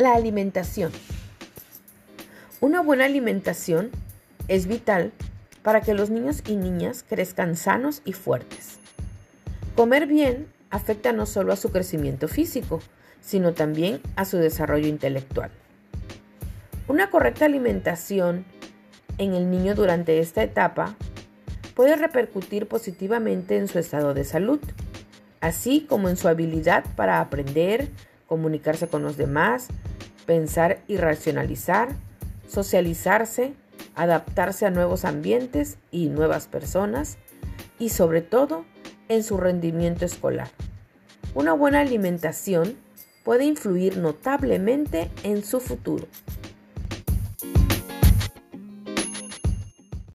La alimentación. Una buena alimentación es vital para que los niños y niñas crezcan sanos y fuertes. Comer bien afecta no solo a su crecimiento físico, sino también a su desarrollo intelectual. Una correcta alimentación en el niño durante esta etapa puede repercutir positivamente en su estado de salud, así como en su habilidad para aprender, comunicarse con los demás, pensar y racionalizar, socializarse, adaptarse a nuevos ambientes y nuevas personas y sobre todo en su rendimiento escolar. Una buena alimentación puede influir notablemente en su futuro.